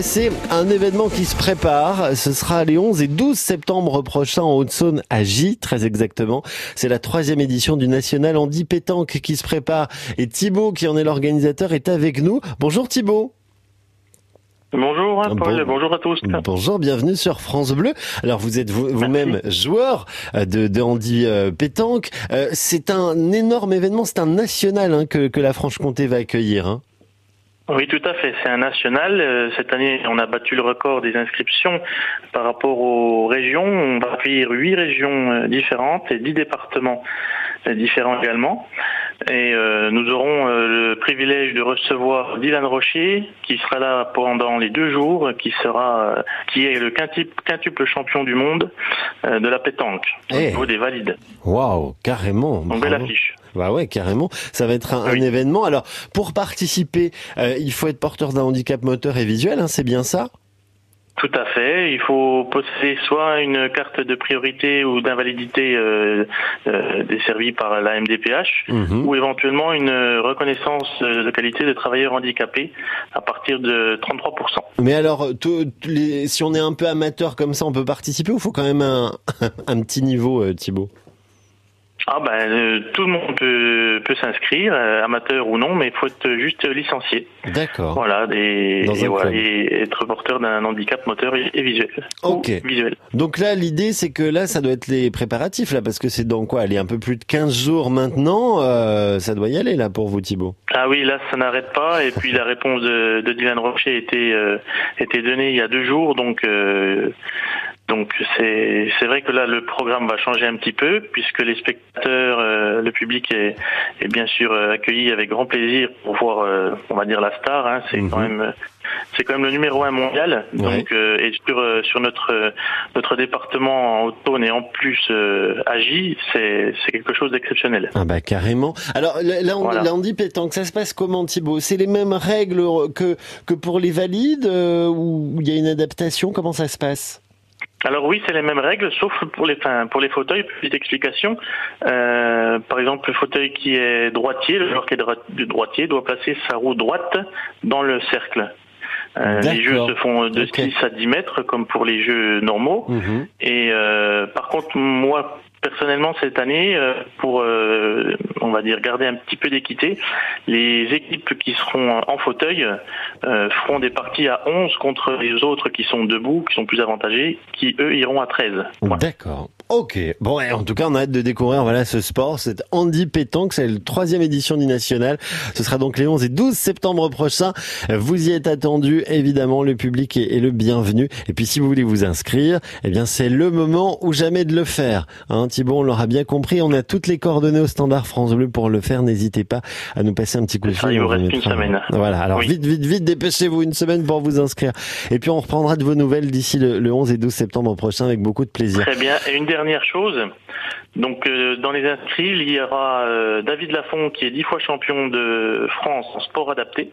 C'est un événement qui se prépare. Ce sera les 11 et 12 septembre prochains en Haute-Saône à J, très exactement. C'est la troisième édition du National Andy Pétanque qui se prépare. Et Thibaut, qui en est l'organisateur, est avec nous. Bonjour Thibaut. Bonjour hein, Paul, bonjour à tous. Bonjour, bienvenue sur France Bleu. Alors vous êtes vous-même joueur euh, de, de handi euh, pétanque. Euh, c'est un énorme événement, c'est un national hein, que, que la Franche-Comté va accueillir. Hein. Oui, tout à fait. C'est un national. Euh, cette année, on a battu le record des inscriptions par rapport aux régions. On va accueillir huit régions euh, différentes et dix départements euh, différents également. Et nous aurons le privilège de recevoir Dylan Rocher, qui sera là pendant les deux jours, qui sera, qui est le quintuple, champion du monde de la pétanque au eh. niveau des valides. Waouh, carrément. Donc belle affiche. Bah ouais, carrément. Ça va être un, événement. Alors, pour participer, euh, il faut être porteur d'un handicap moteur et visuel, hein, c'est bien ça? Tout à fait. Il faut posséder soit une carte de priorité ou d'invalidité euh, euh, desservie par la MDPH, mhm. ou éventuellement une reconnaissance de qualité de travailleur handicapé à partir de 33%. Mais alors, les, si on est un peu amateur comme ça, on peut participer ou faut quand même un, un petit niveau, Thibaut? Ah ben euh, tout le monde peut, peut s'inscrire, euh, amateur ou non, mais il faut être juste licencié. D'accord. Voilà, et, et, être porteur d'un handicap moteur et, visuel. Ok. Visuel. Donc là, l'idée, c'est que là, ça doit être les préparatifs là, parce que c'est dans quoi? Aller un peu plus de 15 jours maintenant, euh, ça doit y aller là pour vous, Thibault. Ah oui, là, ça n'arrête pas. Et puis la réponse de, de Dylan Rocher était euh, était donnée il y a deux jours, donc. Euh, donc c'est c'est vrai que là le programme va changer un petit peu puisque les spectateurs, euh, le public est, est bien sûr euh, accueilli avec grand plaisir pour voir, euh, on va dire la star. Hein, c'est quand mhm. même c'est quand même le numéro un mondial. Donc et sur sur notre notre département en Haute-Saône et en plus agi, c'est c'est quelque chose d'exceptionnel. Ah bah carrément. Alors là on, là on dit pétanque, ça se passe comment Thibaut? C'est les mêmes règles que que pour les valides ou il y a une adaptation? Comment ça se passe? Alors oui, c'est les mêmes règles, sauf pour les, enfin, pour les fauteuils. Petite explication. Euh, par exemple, le fauteuil qui est droitier, le joueur qui est droitier doit placer sa roue droite dans le cercle. Euh, les jeux se font de 6 à 10 mètres comme pour les jeux normaux. Mhm. Et euh, par contre, moi, personnellement, cette année, euh, pour, euh, on va dire, garder un petit peu d'équité, les équipes qui seront en fauteuil euh, feront des parties à 11 contre les autres qui sont debout, qui sont plus avantagés, qui eux iront à 13. D'accord. Ok. Bon, en tout cas, on a hâte de découvrir voilà ce sport, cette Andy Pétanque, c'est la troisième édition du National. Ce sera donc les 11 et 12 septembre prochains. Vous y êtes attendus, évidemment, le public est, le bienvenu. Et puis, si vous voulez vous inscrire, eh bien, c'est le moment ou jamais de le faire. Hein, Thibault, on l'aura bien compris. On a toutes les coordonnées au standard France Bleu pour le faire. N'hésitez pas à nous passer un petit coup de fil. Il vous reste une semaine. Voilà. Alors, vite, vite, vite, dépêchez-vous une semaine pour vous inscrire. Et puis, on reprendra de vos nouvelles d'ici le, 11 et 12 septembre prochain avec beaucoup de plaisir. Très bien. Et une dernière chose. Donc euh, dans les inscrits, il y aura euh, David Lafont qui est dix fois champion de France en sport adapté.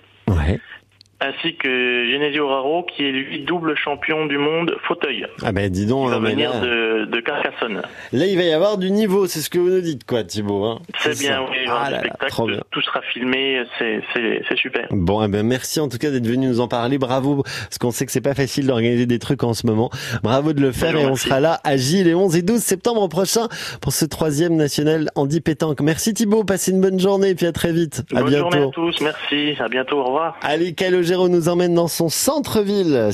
Ainsi que Genesio Raro qui est lui double champion du monde fauteuil. Ah ben dis donc, il va venir de, de, Carcassonne. Là il va y avoir du niveau, c'est ce que vous nous dites quoi Thibaut hein C'est bien, oui, ah spectacle, tout sera filmé, c'est super. Bon, eh ben merci en tout cas d'être venu nous en parler, bravo, parce qu'on sait que c'est pas facile d'organiser des trucs en ce moment. Bravo de le faire et on sera là à Gilles les 11 et 12 septembre prochain pour ce troisième national Andy Pétanque. Merci Thibaut, passez une bonne journée et puis à très vite. À bonne journée à tous, merci, à bientôt, au revoir. Allez, Nous emmène dans son centre-ville.